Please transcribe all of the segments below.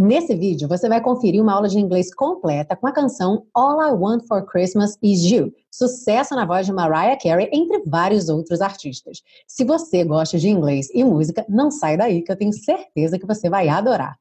Nesse vídeo, você vai conferir uma aula de inglês completa com a canção All I Want for Christmas Is You, sucesso na voz de Mariah Carey, entre vários outros artistas. Se você gosta de inglês e música, não sai daí que eu tenho certeza que você vai adorar.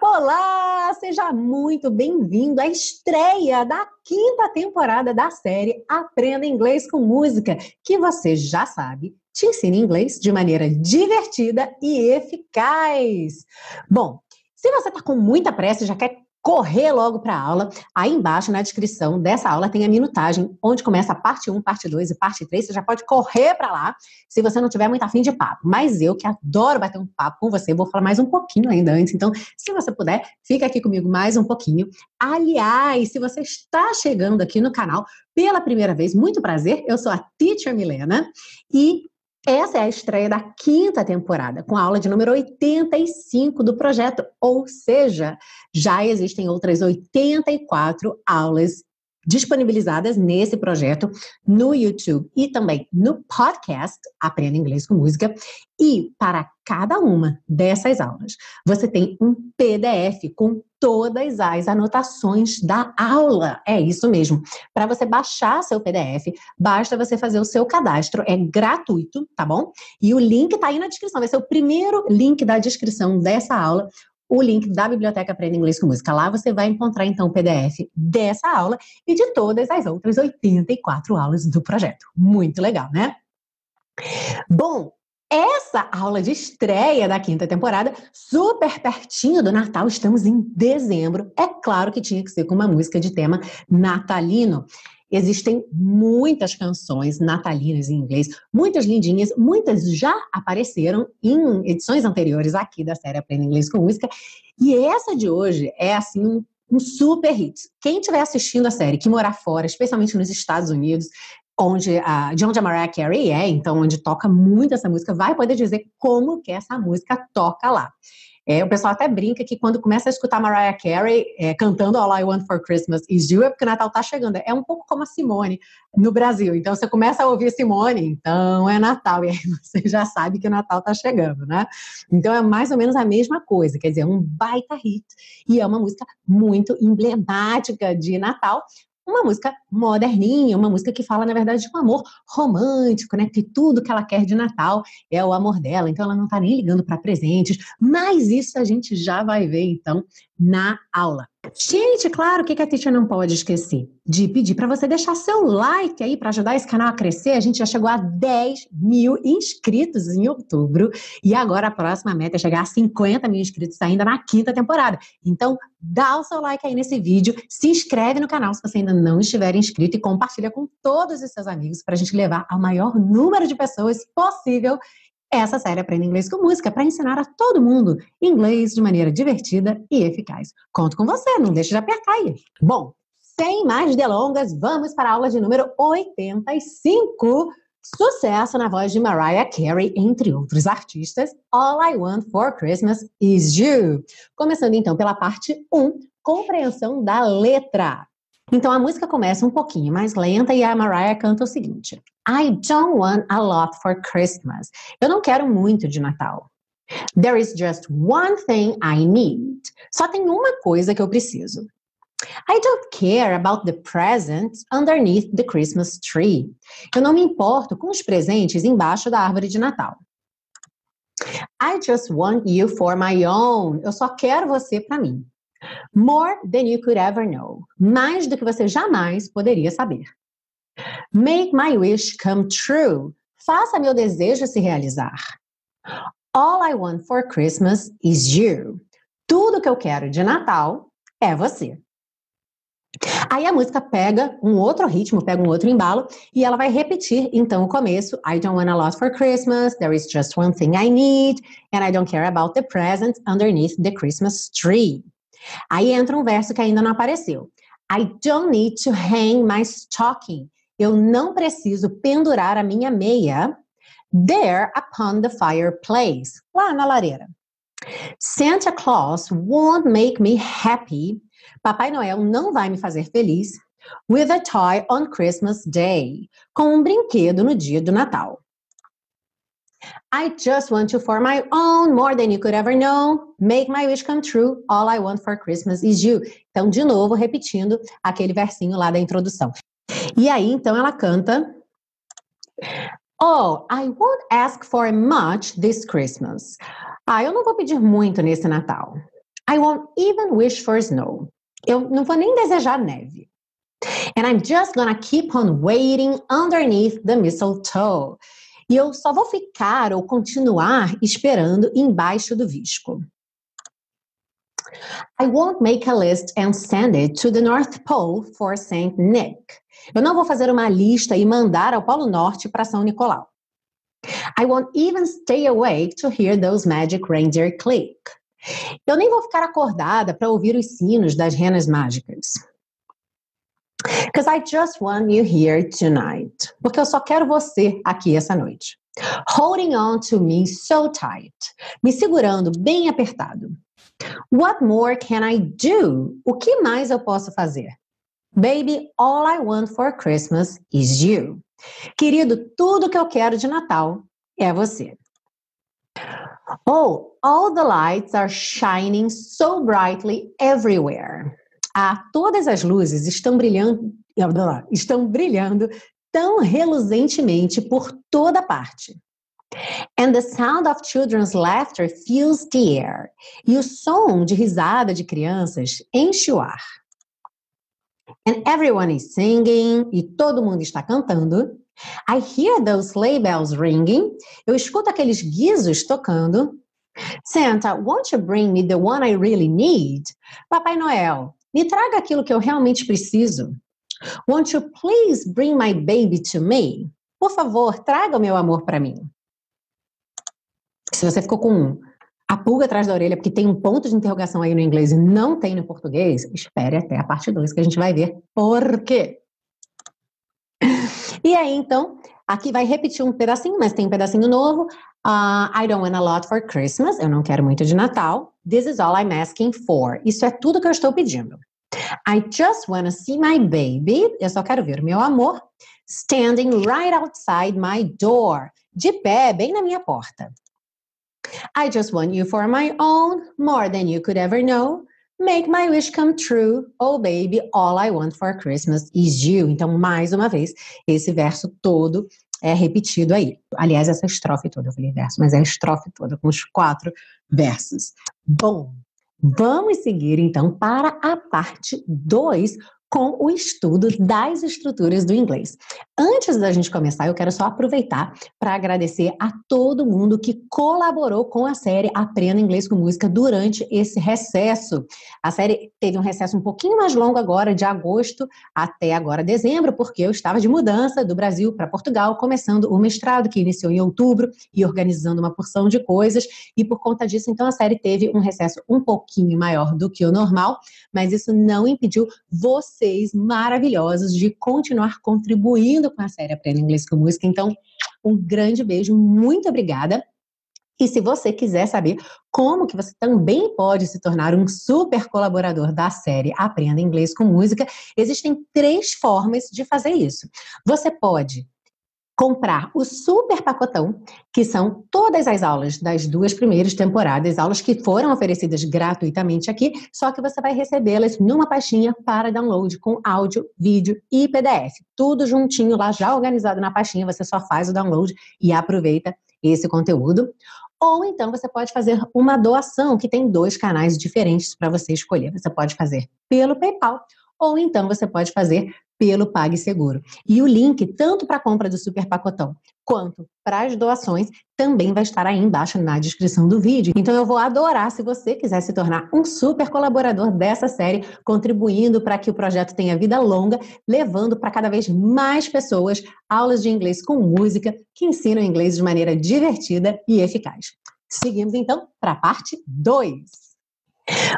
Olá, seja muito bem-vindo à estreia da quinta temporada da série Aprenda Inglês com Música, que você já sabe te ensina inglês de maneira divertida e eficaz. Bom, se você está com muita pressa e já quer correr logo para a aula, aí embaixo na descrição dessa aula tem a minutagem, onde começa a parte 1, parte 2 e parte 3. Você já pode correr para lá, se você não tiver muito afim de papo. Mas eu, que adoro bater um papo com você, vou falar mais um pouquinho ainda antes. Então, se você puder, fica aqui comigo mais um pouquinho. Aliás, se você está chegando aqui no canal pela primeira vez, muito prazer. Eu sou a Teacher Milena e essa é a estreia da quinta temporada, com a aula de número 85 do projeto, ou seja, já existem outras 84 aulas disponibilizadas nesse projeto no YouTube e também no podcast Aprenda Inglês com Música. E para cada uma dessas aulas, você tem um PDF com todas as anotações da aula. É isso mesmo. Para você baixar seu PDF, basta você fazer o seu cadastro, é gratuito, tá bom? E o link está aí na descrição, vai ser o primeiro link da descrição dessa aula o link da Biblioteca Aprenda Inglês com Música. Lá você vai encontrar, então, o PDF dessa aula e de todas as outras 84 aulas do projeto. Muito legal, né? Bom, essa aula de estreia da quinta temporada, super pertinho do Natal, estamos em dezembro. É claro que tinha que ser com uma música de tema natalino. Existem muitas canções natalinas em inglês, muitas lindinhas, muitas já apareceram em edições anteriores aqui da série Aprenda Inglês com Música. E essa de hoje é assim um, um super hit. Quem estiver assistindo a série que morar fora, especialmente nos Estados Unidos, onde a, de onde a Mariah Carey é, então onde toca muito essa música, vai poder dizer como que essa música toca lá. É, o pessoal até brinca que quando começa a escutar Mariah Carey é, cantando All I Want for Christmas is You é porque o Natal tá chegando. É um pouco como a Simone no Brasil. Então você começa a ouvir Simone, então é Natal, e aí você já sabe que o Natal tá chegando, né? Então é mais ou menos a mesma coisa, quer dizer, é um baita hit e é uma música muito emblemática de Natal, uma música moderninha, uma música que fala, na verdade, de um amor romântico, né? Que tudo que ela quer de Natal é o amor dela, então ela não tá nem ligando para presentes, mas isso a gente já vai ver, então, na aula. Gente, claro, o que a teacher não pode esquecer? De pedir para você deixar seu like aí para ajudar esse canal a crescer. A gente já chegou a 10 mil inscritos em outubro e agora a próxima meta é chegar a 50 mil inscritos ainda na quinta temporada. Então, dá o seu like aí nesse vídeo, se inscreve no canal se você ainda não estiver inscrito e compartilha com todos os seus amigos para a gente levar ao maior número de pessoas possível essa série Aprenda Inglês com Música para ensinar a todo mundo inglês de maneira divertida e eficaz. Conto com você, não deixe de apertar aí. Bom, sem mais delongas, vamos para a aula de número 85. Sucesso na voz de Mariah Carey, entre outros artistas. All I Want for Christmas is You. Começando então pela parte 1, compreensão da letra. Então a música começa um pouquinho mais lenta e a Mariah canta o seguinte: I don't want a lot for Christmas. Eu não quero muito de Natal. There is just one thing I need. Só tem uma coisa que eu preciso. I don't care about the presents underneath the Christmas tree. Eu não me importo com os presentes embaixo da árvore de Natal. I just want you for my own. Eu só quero você para mim. More than you could ever know. Mais do que você jamais poderia saber. Make my wish come true. Faça meu desejo se realizar. All I want for Christmas is you. Tudo que eu quero de Natal é você. Aí a música pega um outro ritmo, pega um outro embalo e ela vai repetir então o começo. I don't want a lot for Christmas, there is just one thing I need, and I don't care about the presents underneath the Christmas tree. Aí entra um verso que ainda não apareceu. I don't need to hang my stocking. Eu não preciso pendurar a minha meia there upon the fireplace, lá na lareira. Santa Claus won't make me happy. Papai Noel não vai me fazer feliz with a toy on Christmas Day, com um brinquedo no dia do Natal. I just want you for my own, more than you could ever know. Make my wish come true. All I want for Christmas is you. Então, de novo, repetindo aquele versinho lá da introdução. E aí, então, ela canta. Oh, I won't ask for much this Christmas. Ah, eu não vou pedir muito nesse Natal. I won't even wish for snow. Eu não vou nem desejar neve. And I'm just gonna keep on waiting underneath the mistletoe. E eu só vou ficar ou continuar esperando embaixo do visco. I won't make a list and send it to the North Pole for Saint Nick. Eu não vou fazer uma lista e mandar ao Polo Norte para São Nicolau. I won't even stay awake to hear those magic reindeer click. Eu nem vou ficar acordada para ouvir os sinos das renas mágicas. Because I just want you here tonight. Porque eu só quero você aqui essa noite. Holding on to me so tight. Me segurando bem apertado. What more can I do? O que mais eu posso fazer? Baby, all I want for Christmas is you. Querido, tudo que eu quero de Natal é você. Oh, all the lights are shining so brightly everywhere. Ah, todas as luzes estão brilhando, estão brilhando tão reluzentemente por toda parte. And the sound of children's laughter fills the air. E o som de risada de crianças enche o ar. And everyone is singing, e todo mundo está cantando. I hear those sleigh bells ringing. Eu escuto aqueles guizos tocando. Santa, won't you bring me the one I really need? Papai Noel, me traga aquilo que eu realmente preciso. Won't you please bring my baby to me? Por favor, traga o meu amor para mim. Se você ficou com a pulga atrás da orelha, porque tem um ponto de interrogação aí no inglês e não tem no português, espere até a parte 2 que a gente vai ver por quê. E aí, então, aqui vai repetir um pedacinho, mas tem um pedacinho novo. Uh, I don't want a lot for Christmas. Eu não quero muito de Natal. This is all I'm asking for. Isso é tudo que eu estou pedindo. I just want to see my baby. Eu só quero ver meu amor. Standing right outside my door. De pé, bem na minha porta. I just want you for my own, more than you could ever know. Make my wish come true. Oh, baby, all I want for Christmas is you. Então, mais uma vez, esse verso todo é repetido aí. Aliás, essa estrofe toda, eu falei verso, mas é a estrofe toda, com os quatro versos. Bom, vamos seguir então para a parte 2, com o estudo das estruturas do inglês. Antes da gente começar, eu quero só aproveitar para agradecer a todo mundo que colaborou com a série Aprenda Inglês com Música durante esse recesso. A série teve um recesso um pouquinho mais longo agora, de agosto até agora dezembro, porque eu estava de mudança do Brasil para Portugal, começando o mestrado que iniciou em outubro e organizando uma porção de coisas, e por conta disso, então a série teve um recesso um pouquinho maior do que o normal, mas isso não impediu você vocês maravilhosos de continuar contribuindo com a série Aprenda Inglês com Música. Então, um grande beijo, muito obrigada. E se você quiser saber como que você também pode se tornar um super colaborador da série Aprenda Inglês com Música, existem três formas de fazer isso. Você pode comprar o super pacotão, que são todas as aulas das duas primeiras temporadas, aulas que foram oferecidas gratuitamente aqui, só que você vai recebê-las numa pastinha para download com áudio, vídeo e PDF. Tudo juntinho lá, já organizado na pastinha, você só faz o download e aproveita esse conteúdo. Ou então você pode fazer uma doação, que tem dois canais diferentes para você escolher. Você pode fazer pelo PayPal ou então você pode fazer pelo PagSeguro. E o link, tanto para a compra do super pacotão quanto para as doações, também vai estar aí embaixo na descrição do vídeo. Então eu vou adorar se você quiser se tornar um super colaborador dessa série, contribuindo para que o projeto tenha vida longa, levando para cada vez mais pessoas aulas de inglês com música que ensinam inglês de maneira divertida e eficaz. Seguimos então para a parte 2.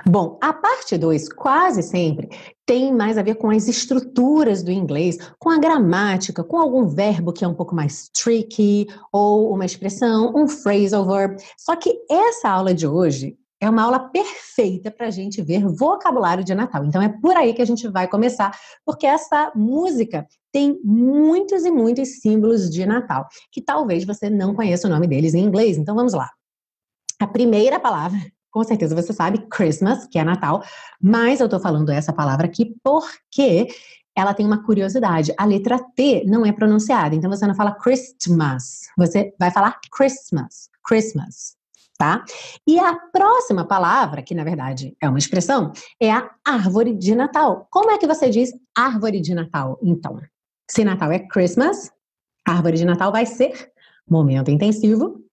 Bom, a parte 2 quase sempre tem mais a ver com as estruturas do inglês, com a gramática, com algum verbo que é um pouco mais tricky, ou uma expressão, um phrasal verb. Só que essa aula de hoje é uma aula perfeita para a gente ver vocabulário de Natal. Então é por aí que a gente vai começar, porque essa música tem muitos e muitos símbolos de Natal, que talvez você não conheça o nome deles em inglês. Então vamos lá. A primeira palavra, com certeza você sabe, Christmas, que é Natal, mas eu estou falando essa palavra aqui porque ela tem uma curiosidade. A letra T não é pronunciada, então você não fala Christmas, você vai falar Christmas, Christmas tá? E a próxima palavra, que na verdade é uma expressão, é a árvore de Natal. Como é que você diz árvore de Natal, então? Se Natal é Christmas, árvore de Natal vai ser momento intensivo.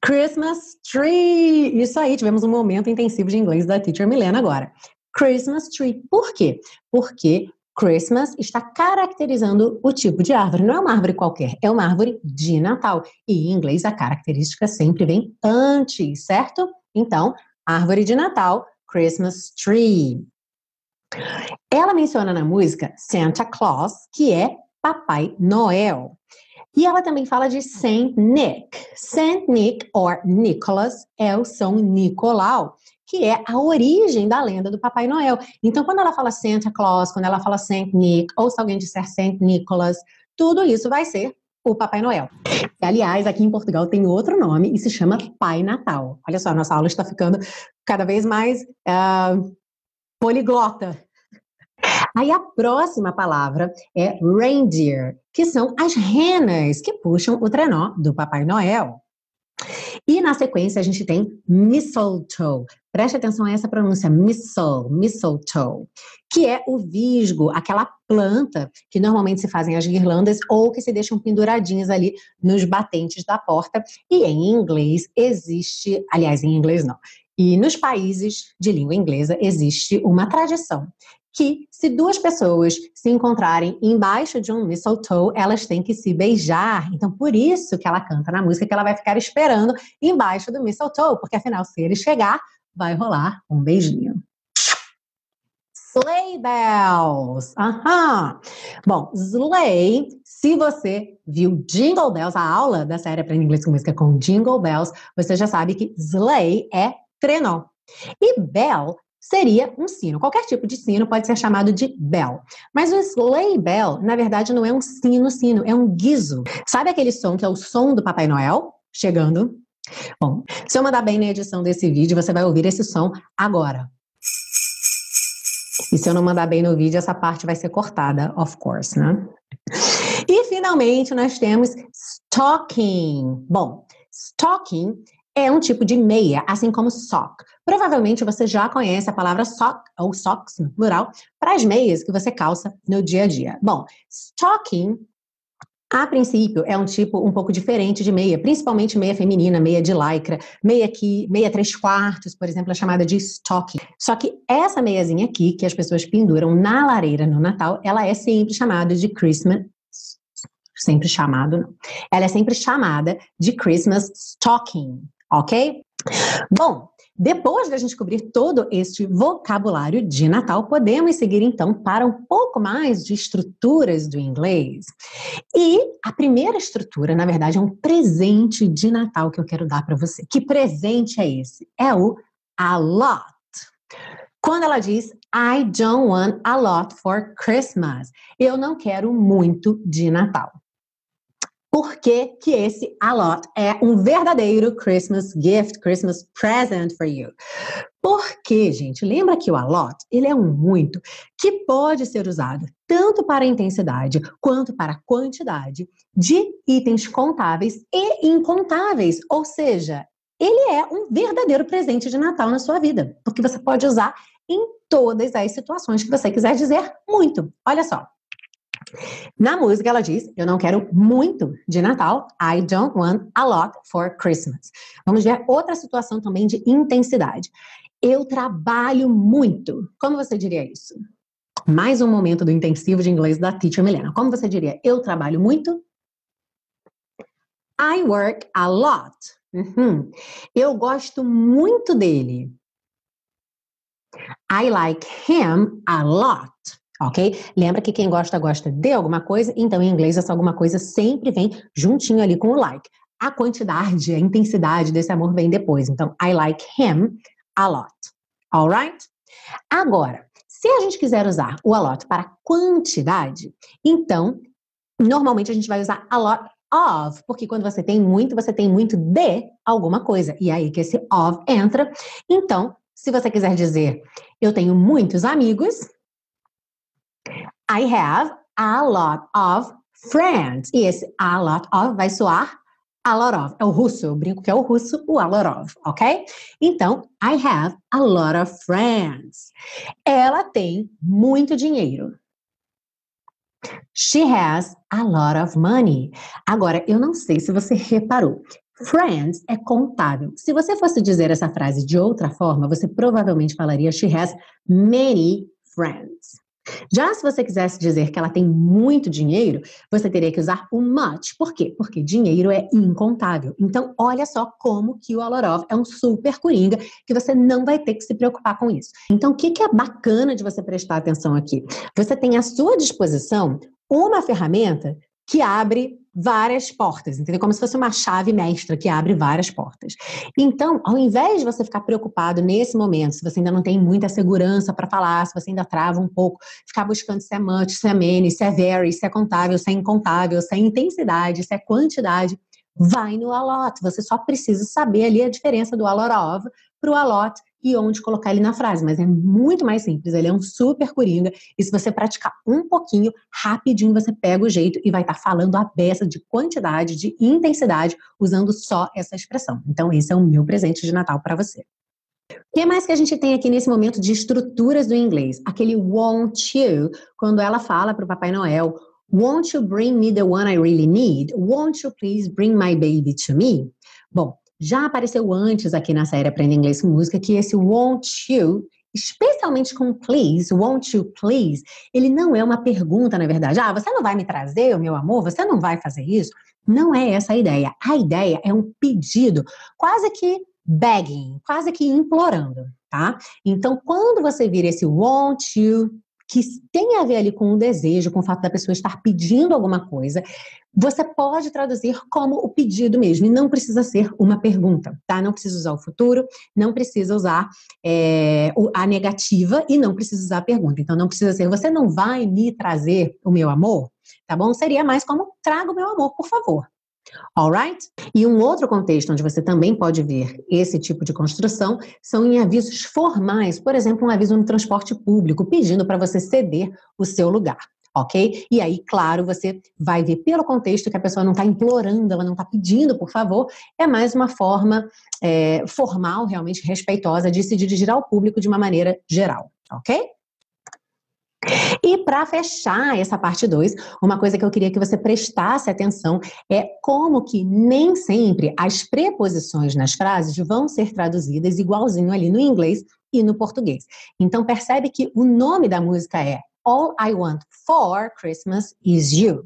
Christmas tree. Isso aí, tivemos um momento intensivo de inglês da teacher Milena agora. Christmas tree. Por quê? Porque Christmas está caracterizando o tipo de árvore. Não é uma árvore qualquer, é uma árvore de Natal. E em inglês a característica sempre vem antes, certo? Então, árvore de Natal, Christmas tree. Ela menciona na música Santa Claus, que é Papai Noel. E ela também fala de Saint Nick. Saint Nick, or Nicholas, é o São Nicolau que é a origem da lenda do Papai Noel. Então, quando ela fala Santa Claus, quando ela fala Saint Nick, ou se alguém disser Saint Nicholas, tudo isso vai ser o Papai Noel. E, aliás, aqui em Portugal tem outro nome e se chama Pai Natal. Olha só, nossa aula está ficando cada vez mais uh, poliglota. Aí a próxima palavra é reindeer, que são as renas que puxam o trenó do Papai Noel. E na sequência a gente tem mistletoe. Preste atenção a essa pronúncia, mistle, mistletoe, que é o visgo, aquela planta que normalmente se fazem as guirlandas ou que se deixam penduradinhas ali nos batentes da porta. E em inglês existe, aliás, em inglês não, e nos países de língua inglesa existe uma tradição que se duas pessoas se encontrarem embaixo de um mistletoe, elas têm que se beijar. Então, por isso que ela canta na música que ela vai ficar esperando embaixo do mistletoe, porque afinal, se ele chegar, vai rolar um beijinho. Sleigh bells. Aham. Bom, sleigh, se você viu Jingle Bells, a aula da série Aprenda Inglês com Música com Jingle Bells, você já sabe que sleigh é trenó. E bell seria um sino. Qualquer tipo de sino pode ser chamado de bell. Mas o sleigh bell, na verdade, não é um sino-sino, é um guizo. Sabe aquele som que é o som do Papai Noel chegando? Bom, se eu mandar bem na edição desse vídeo, você vai ouvir esse som agora. E se eu não mandar bem no vídeo, essa parte vai ser cortada, of course, né? E finalmente nós temos stocking. Bom, stocking é um tipo de meia, assim como sock. Provavelmente você já conhece a palavra sock, ou socks no plural, para as meias que você calça no dia a dia. Bom, stocking, a princípio, é um tipo um pouco diferente de meia, principalmente meia feminina, meia de lycra, meia que, meia três quartos, por exemplo, é chamada de stocking. Só que essa meiazinha aqui, que as pessoas penduram na lareira no Natal, ela é sempre chamada de Christmas sempre chamado, não. Ela é sempre chamada de Christmas stocking, ok? Bom, depois da gente cobrir todo este vocabulário de Natal, podemos seguir então para um pouco mais de estruturas do inglês. E a primeira estrutura, na verdade, é um presente de Natal que eu quero dar para você. Que presente é esse? É o a lot. Quando ela diz I don't want a lot for Christmas, eu não quero muito de Natal. Por que, que esse a lot é um verdadeiro Christmas gift, Christmas present for you? Porque, gente, lembra que o a lot, ele é um muito que pode ser usado tanto para a intensidade quanto para a quantidade de itens contáveis e incontáveis, ou seja, ele é um verdadeiro presente de Natal na sua vida, porque você pode usar em todas as situações que você quiser dizer muito. Olha só, na música, ela diz: Eu não quero muito de Natal. I don't want a lot for Christmas. Vamos ver outra situação também de intensidade. Eu trabalho muito. Como você diria isso? Mais um momento do intensivo de inglês da Teacher Milena. Como você diria? Eu trabalho muito? I work a lot. Uhum. Eu gosto muito dele. I like him a lot ok? Lembra que quem gosta, gosta de alguma coisa, então em inglês essa alguma coisa sempre vem juntinho ali com o like. a quantidade, a intensidade desse amor vem depois. Então, I like him a lot. Alright? Agora, se a gente quiser usar o a lot para quantidade, então, normalmente a gente vai usar a lot of, porque quando você tem muito, você tem muito de alguma coisa. E é aí que esse of entra. Então, se você quiser dizer eu tenho muitos amigos, I have a lot of friends. E esse a lot of vai soar a lot of. É o russo, eu brinco que é o russo, o a lot of, ok? Então, I have a lot of friends. Ela tem muito dinheiro. She has a lot of money. Agora, eu não sei se você reparou. Friends é contável. Se você fosse dizer essa frase de outra forma, você provavelmente falaria she has many friends. Já se você quisesse dizer que ela tem muito dinheiro, você teria que usar o much. Por quê? Porque dinheiro é incontável. Então, olha só como que o Alorov é um super coringa que você não vai ter que se preocupar com isso. Então, o que, que é bacana de você prestar atenção aqui? Você tem à sua disposição uma ferramenta que abre várias portas, entendeu? Como se fosse uma chave mestra que abre várias portas. Então, ao invés de você ficar preocupado nesse momento, se você ainda não tem muita segurança para falar, se você ainda trava um pouco, ficar buscando se é much, se é many, se é very, se é contável, se é incontável, se é intensidade, se é quantidade, vai no a lot. Você só precisa saber ali a diferença do a lot of para o a lot e onde colocar ele na frase, mas é muito mais simples, ele é um super coringa, e se você praticar um pouquinho, rapidinho você pega o jeito e vai estar tá falando a beça de quantidade, de intensidade, usando só essa expressão. Então, esse é o meu presente de Natal para você. O que mais que a gente tem aqui nesse momento de estruturas do inglês? Aquele won't you, quando ela fala para o Papai Noel, won't you bring me the one I really need? Won't you please bring my baby to me? Bom, já apareceu antes aqui na série Aprenda Inglês com Música que esse won't you, especialmente com please, won't you please, ele não é uma pergunta, na verdade. Ah, você não vai me trazer meu amor? Você não vai fazer isso? Não é essa a ideia. A ideia é um pedido, quase que begging, quase que implorando, tá? Então, quando você vir esse won't you, que tem a ver ali com o desejo, com o fato da pessoa estar pedindo alguma coisa, você pode traduzir como o pedido mesmo, e não precisa ser uma pergunta, tá? Não precisa usar o futuro, não precisa usar é, a negativa e não precisa usar a pergunta. Então, não precisa ser, você não vai me trazer o meu amor, tá bom? Seria mais como, traga o meu amor, por favor. Alright? E um outro contexto onde você também pode ver esse tipo de construção são em avisos formais, por exemplo, um aviso no transporte público pedindo para você ceder o seu lugar. Ok? E aí, claro, você vai ver pelo contexto que a pessoa não está implorando, ela não está pedindo, por favor, é mais uma forma é, formal, realmente respeitosa, de se dirigir ao público de uma maneira geral. Ok? E para fechar essa parte 2, uma coisa que eu queria que você prestasse atenção é como que nem sempre as preposições nas frases vão ser traduzidas igualzinho ali no inglês e no português. Então percebe que o nome da música é All I Want for Christmas is You.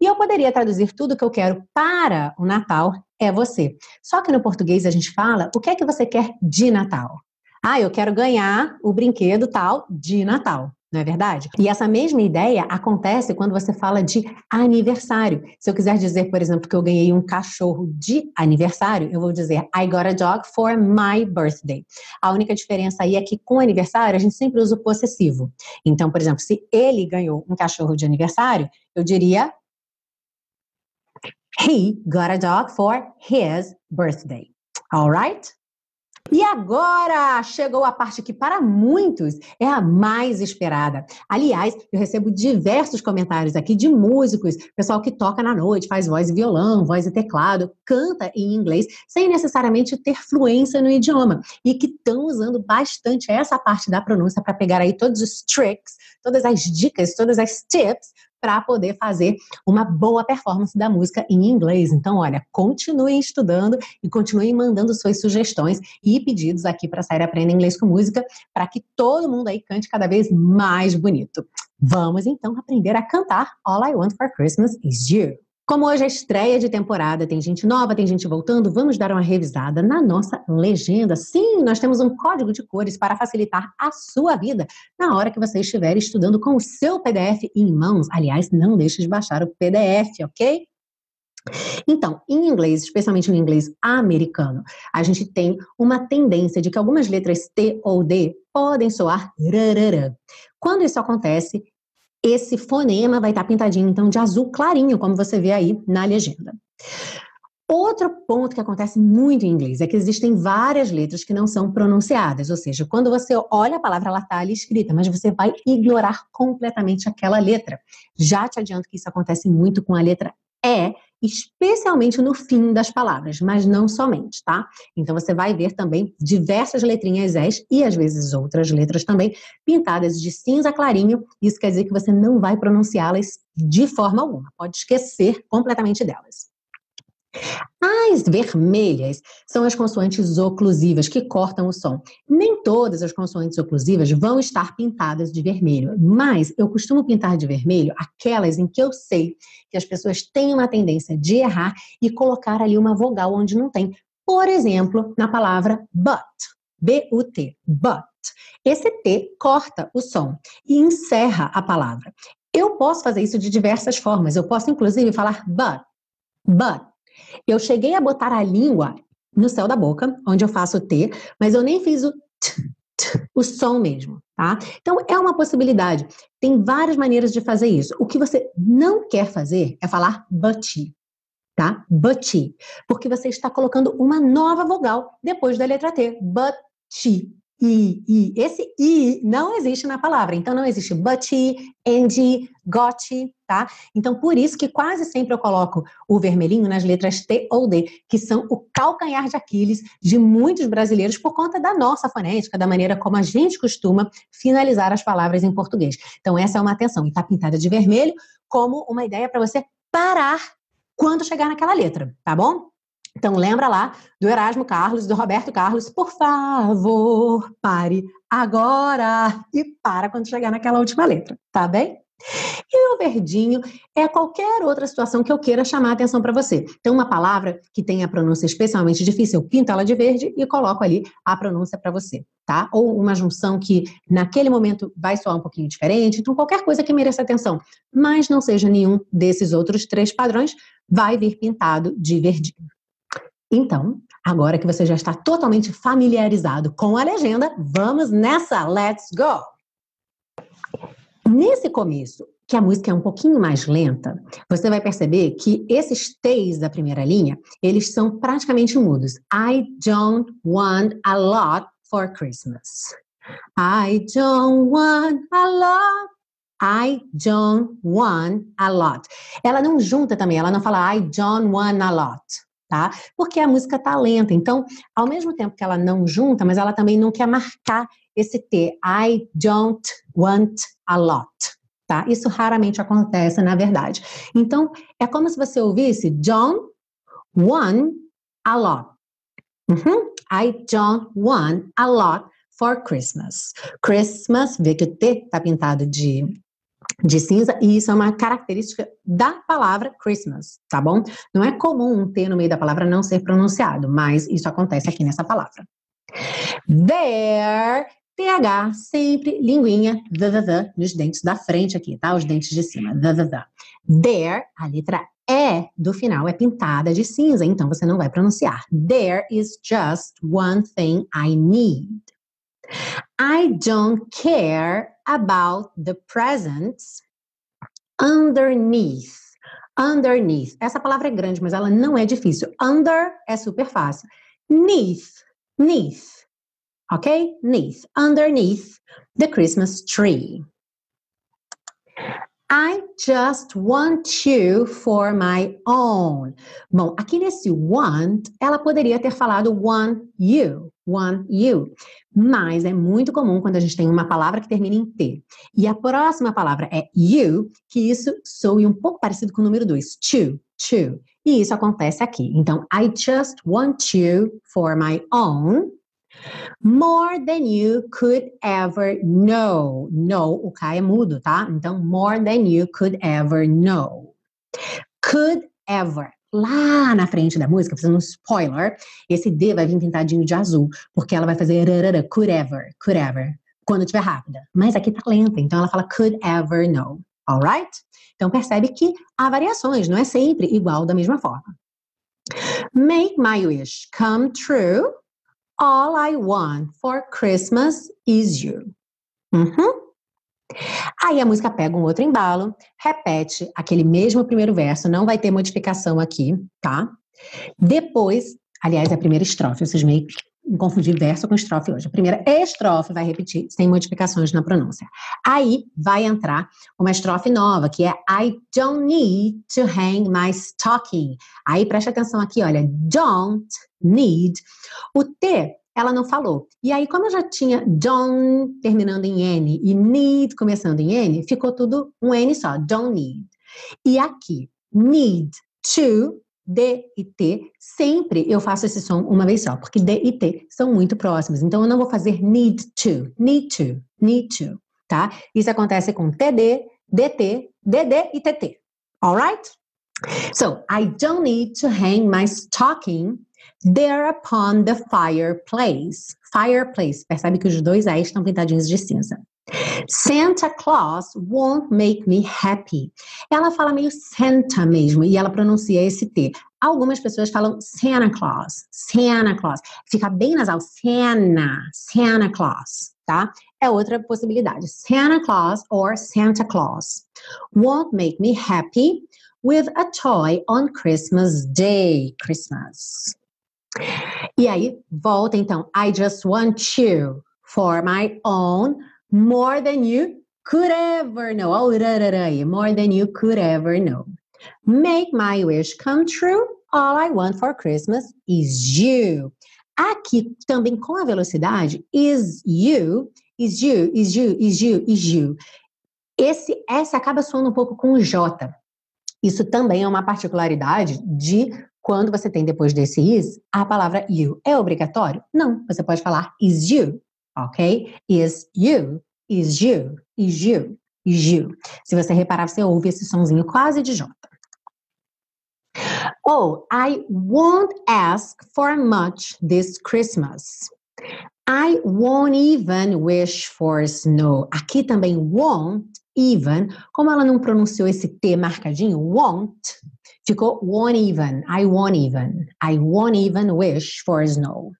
E eu poderia traduzir tudo que eu quero para o Natal é você. Só que no português a gente fala o que é que você quer de Natal. Ah, eu quero ganhar o brinquedo tal de Natal não é verdade? E essa mesma ideia acontece quando você fala de aniversário. Se eu quiser dizer, por exemplo, que eu ganhei um cachorro de aniversário, eu vou dizer I got a dog for my birthday. A única diferença aí é que com aniversário a gente sempre usa o possessivo. Então, por exemplo, se ele ganhou um cachorro de aniversário, eu diria He got a dog for his birthday. Alright? E agora chegou a parte que para muitos é a mais esperada. Aliás, eu recebo diversos comentários aqui de músicos, pessoal que toca na noite, faz voz e violão, voz e teclado, canta em inglês sem necessariamente ter fluência no idioma e que estão usando bastante essa parte da pronúncia para pegar aí todos os tricks, todas as dicas, todas as tips para poder fazer uma boa performance da música em inglês. Então, olha, continuem estudando e continuem mandando suas sugestões e pedidos aqui para a série Aprenda Inglês com Música, para que todo mundo aí cante cada vez mais bonito. Vamos então aprender a cantar All I Want for Christmas is You. Como hoje é estreia de temporada, tem gente nova, tem gente voltando, vamos dar uma revisada na nossa legenda. Sim, nós temos um código de cores para facilitar a sua vida na hora que você estiver estudando com o seu PDF em mãos. Aliás, não deixe de baixar o PDF, ok? Então, em inglês, especialmente no inglês americano, a gente tem uma tendência de que algumas letras T ou D podem soar rararã. Quando isso acontece, esse fonema vai estar pintadinho, então, de azul clarinho, como você vê aí na legenda. Outro ponto que acontece muito em inglês é que existem várias letras que não são pronunciadas, ou seja, quando você olha a palavra, ela está ali escrita, mas você vai ignorar completamente aquela letra. Já te adianto que isso acontece muito com a letra E, especialmente no fim das palavras, mas não somente, tá? Então você vai ver também diversas letrinhas S e às vezes outras letras também pintadas de cinza clarinho. Isso quer dizer que você não vai pronunciá-las de forma alguma, pode esquecer completamente delas. As vermelhas são as consoantes oclusivas que cortam o som. Nem todas as consoantes oclusivas vão estar pintadas de vermelho, mas eu costumo pintar de vermelho aquelas em que eu sei que as pessoas têm uma tendência de errar e colocar ali uma vogal onde não tem. Por exemplo, na palavra but, B-U-T, but. Esse T corta o som e encerra a palavra. Eu posso fazer isso de diversas formas. Eu posso, inclusive, falar but, but, eu cheguei a botar a língua no céu da boca, onde eu faço o T, mas eu nem fiz o t, t, o som mesmo, tá? Então é uma possibilidade. Tem várias maneiras de fazer isso. O que você não quer fazer é falar buty, tá? Buty, porque você está colocando uma nova vogal depois da letra T, buty. I, I. Esse I não existe na palavra. Então, não existe butty, and, got, tá? Então, por isso que quase sempre eu coloco o vermelhinho nas letras T ou D, que são o calcanhar de Aquiles de muitos brasileiros por conta da nossa fonética, da maneira como a gente costuma finalizar as palavras em português. Então, essa é uma atenção. E tá pintada de vermelho como uma ideia para você parar quando chegar naquela letra, tá bom? Então, lembra lá do Erasmo Carlos, do Roberto Carlos, por favor, pare agora e para quando chegar naquela última letra, tá bem? E o verdinho é qualquer outra situação que eu queira chamar a atenção para você. Então, uma palavra que tem a pronúncia especialmente difícil, eu pinto ela de verde e coloco ali a pronúncia para você, tá? Ou uma junção que naquele momento vai soar um pouquinho diferente. Então, qualquer coisa que mereça atenção, mas não seja nenhum desses outros três padrões, vai vir pintado de verdinho. Então, agora que você já está totalmente familiarizado com a legenda, vamos nessa, let's go! Nesse começo, que a música é um pouquinho mais lenta, você vai perceber que esses T's da primeira linha, eles são praticamente mudos. I don't want a lot for Christmas. I don't want a lot. I don't want a lot. Ela não junta também, ela não fala I don't want a lot tá? Porque a música tá lenta. Então, ao mesmo tempo que ela não junta, mas ela também não quer marcar esse T. I don't want a lot. Tá? Isso raramente acontece, na verdade. Então, é como se você ouvisse John want a lot. Uhum. I don't want a lot for Christmas. Christmas, vê que o T está pintado de de cinza, e isso é uma característica da palavra Christmas, tá bom? Não é comum um T no meio da palavra não ser pronunciado, mas isso acontece aqui nessa palavra. There, TH, sempre linguinha, the, the, the, nos dentes da frente aqui, tá? Os dentes de cima, the, the, the. There, a letra E do final é pintada de cinza, então você não vai pronunciar. There is just one thing I need. I don't care about the presents underneath. Underneath. Essa palavra é grande, mas ela não é difícil. Under é super fácil. Neath. Neath. Ok? Neath. Underneath the Christmas tree. I just want you for my own. Bom, aqui nesse want, ela poderia ter falado want you, want you. Mas é muito comum quando a gente tem uma palavra que termina em T. E a próxima palavra é you, que isso soe um pouco parecido com o número 2, to, to. E isso acontece aqui. Então, I just want you for my own. More than you could ever know. Know, o K é mudo, tá? Então, more than you could ever know. Could ever. Lá na frente da música, fazendo um spoiler, esse D vai vir pintadinho de azul, porque ela vai fazer could ever, could ever, quando estiver rápida. Mas aqui tá lenta, então ela fala could ever know. alright? Então percebe que há variações, não é sempre igual da mesma forma. Make my wish come true. All I want for Christmas is you. Uhum. Aí a música pega um outro embalo, repete aquele mesmo primeiro verso, não vai ter modificação aqui, tá? Depois, aliás, é a primeira estrofe, vocês meio que confundir verso com estrofe hoje. A primeira estrofe vai repetir, sem modificações na pronúncia. Aí vai entrar uma estrofe nova, que é I don't need to hang my stocking. Aí preste atenção aqui, olha, don't need. O T ela não falou. E aí, como eu já tinha don't terminando em N e need começando em N, ficou tudo um N só, don't need. E aqui, need to, D e T, sempre eu faço esse som uma vez só, porque D e T são muito próximos. Então, eu não vou fazer need to, need to, need to, tá? Isso acontece com TD, DT, DD e TT. Alright? So, I don't need to hang my stocking There upon the fireplace. Fireplace. Percebe que os dois A's estão pintadinhos de cinza. Santa Claus won't make me happy. Ela fala meio Santa mesmo e ela pronuncia esse T. Algumas pessoas falam Santa Claus, Santa Claus. Fica bem nasal, Santa, Santa Claus, tá? É outra possibilidade. Santa Claus or Santa Claus won't make me happy with a toy on Christmas Day. Christmas. E aí, volta então. I just want you for my own, more than you could ever know. More than you could ever know. Make my wish come true. All I want for Christmas is you. Aqui também com a velocidade, is you, is you, is you, is you, is you. Esse S acaba soando um pouco com o J. Isso também é uma particularidade de quando você tem depois desse is a palavra you. É obrigatório? Não. Você pode falar is you, ok? Is you, is you, is you, is you. Se você reparar, você ouve esse sonzinho quase de J. Oh, I won't ask for much this Christmas. I won't even wish for snow. Aqui também won't even, como ela não pronunciou esse T marcadinho, won't, ficou won't even, I won't even, I won't even wish for snow.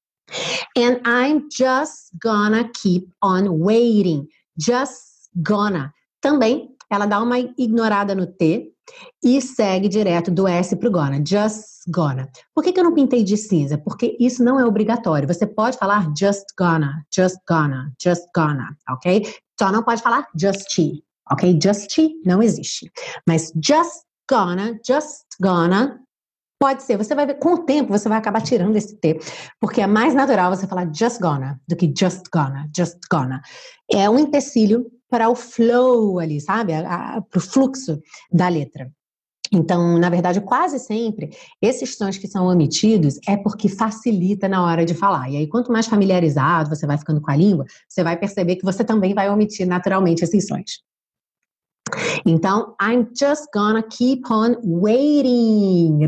And I'm just gonna keep on waiting, just gonna. Também, ela dá uma ignorada no T e segue direto do S para o gonna, just gonna. Por que, que eu não pintei de cinza? Porque isso não é obrigatório. Você pode falar just gonna, just gonna, just gonna, ok? Só não pode falar just ok? Just não existe. Mas just gonna, just gonna, pode ser. Você vai ver, com o tempo, você vai acabar tirando esse T, porque é mais natural você falar just gonna do que just gonna, just gonna. É um empecilho para o flow ali, sabe? Para o fluxo da letra. Então, na verdade, quase sempre, esses sons que são omitidos é porque facilita na hora de falar. E aí, quanto mais familiarizado você vai ficando com a língua, você vai perceber que você também vai omitir naturalmente esses sons. Então, I'm just gonna keep on waiting,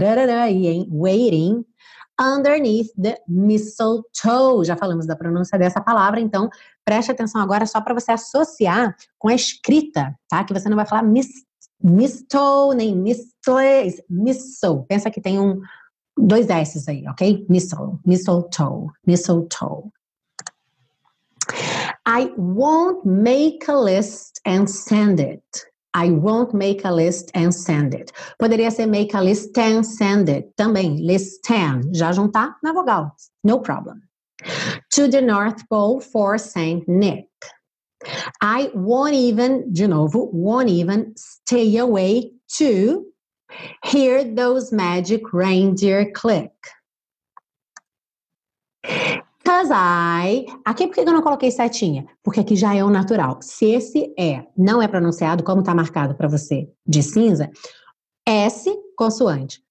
waiting underneath the mistletoe. Já falamos da pronúncia dessa palavra, então preste atenção agora só para você associar com a escrita, tá? Que você não vai falar mis, mistletoe nem mistle, mistle. Pensa que tem um dois S's aí, ok? Mistle, mistletoe, mistletoe. I won't make a list and send it. I won't make a list and send it. Poderia ser make a list and send it também. List and. Já juntar na vogal. No problem. To the North Pole for Saint Nick. I won't even, de novo, won't even stay away to hear those magic reindeer click. Because I. Aqui por que eu não coloquei setinha? Porque aqui já é o natural. Se esse é não é pronunciado, como está marcado para você de cinza, S, consoante.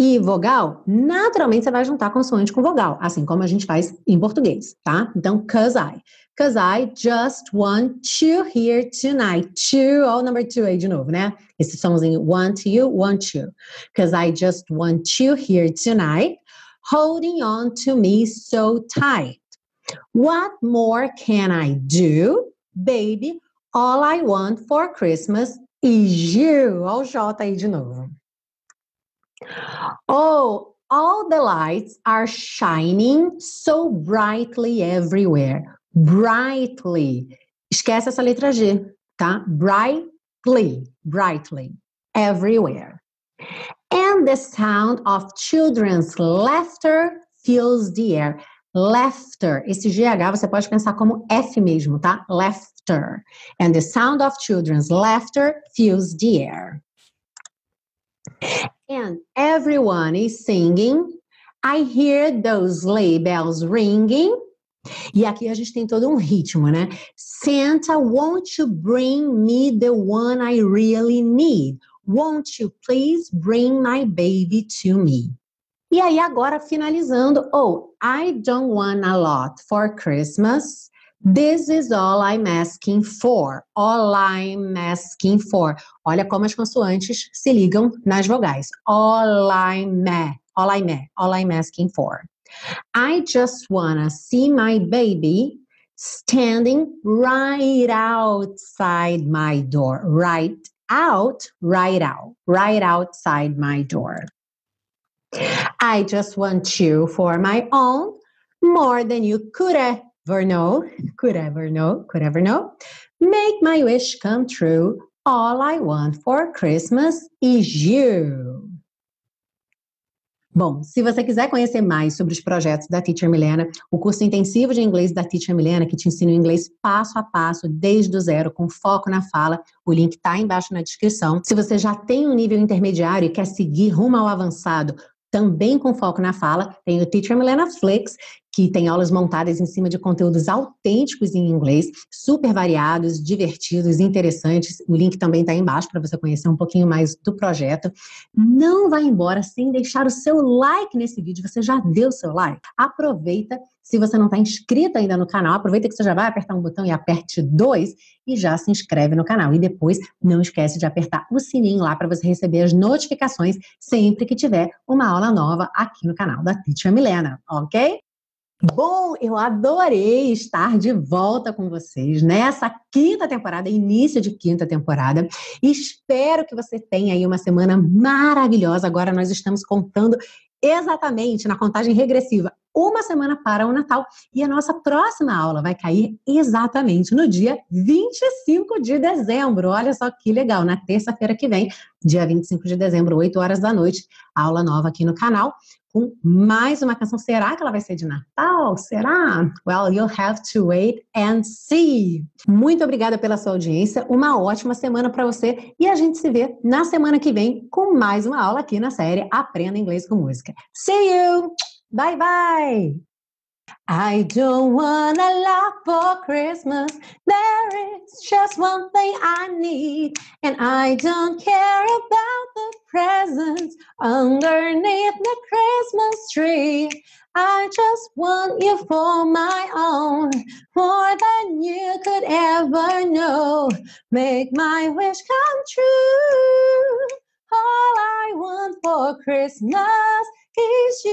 E vogal, naturalmente você vai juntar consoante com vogal, assim como a gente faz em português, tá? Então, cause I. Cause I just want you here tonight. To, ó o number two aí de novo, né? Esse somzinho, want you, want you. Cause I just want you here tonight holding on to me so tight. What more can I do? Baby, all I want for Christmas is you. Olha o J aí de novo. Oh, all the lights are shining so brightly everywhere. Brightly. Esquece essa letra G, tá? Brightly, brightly, everywhere. And the sound of children's laughter fills the air. Laughter, esse GH você pode pensar como F mesmo, tá? Laughter. And the sound of children's laughter fills the air. And everyone is singing. I hear those sleigh bells ringing. E aqui a gente tem todo um ritmo, né? Santa, won't you bring me the one I really need? Won't you please bring my baby to me? E aí, agora finalizando, oh, I don't want a lot for Christmas. This is all I'm asking for. All I'm asking for. Olha como as consoantes se ligam nas vogais. All I'm, all I'm, all I'm asking for. I just wanna see my baby standing right outside my door. Right out, right out, right outside my door. I just want you for my own more than you could ever know, could ever know, could ever know. Make my wish come true. All I want for Christmas is you. Bom, se você quiser conhecer mais sobre os projetos da Teacher Milena, o curso intensivo de inglês da Teacher Milena, que te ensina o inglês passo a passo, desde o zero, com foco na fala, o link está embaixo na descrição. Se você já tem um nível intermediário e quer seguir rumo ao avançado, também com foco na fala, tem o Teacher Milena Flix, que tem aulas montadas em cima de conteúdos autênticos em inglês, super variados, divertidos, interessantes. O link também está embaixo para você conhecer um pouquinho mais do projeto. Não vá embora sem deixar o seu like nesse vídeo. Você já deu o seu like? Aproveita. Se você não está inscrito ainda no canal, aproveita que você já vai apertar um botão e aperte dois e já se inscreve no canal. E depois não esquece de apertar o sininho lá para você receber as notificações sempre que tiver uma aula nova aqui no canal da Teacher Milena, ok? Bom, eu adorei estar de volta com vocês nessa quinta temporada, início de quinta temporada. Espero que você tenha aí uma semana maravilhosa. Agora nós estamos contando exatamente na contagem regressiva uma semana para o Natal e a nossa próxima aula vai cair exatamente no dia 25 de dezembro. Olha só que legal, na terça-feira que vem, dia 25 de dezembro, 8 horas da noite, aula nova aqui no canal com mais uma canção. Será que ela vai ser de Natal? Será? Well, you'll have to wait and see. Muito obrigada pela sua audiência. Uma ótima semana para você e a gente se vê na semana que vem com mais uma aula aqui na série Aprenda Inglês com Música. See you! Bye bye! I don't want a lot for Christmas. There is just one thing I need, and I don't care about the presents underneath the Christmas tree. I just want you for my own, more than you could ever know. Make my wish come true. All I want for Christmas is you.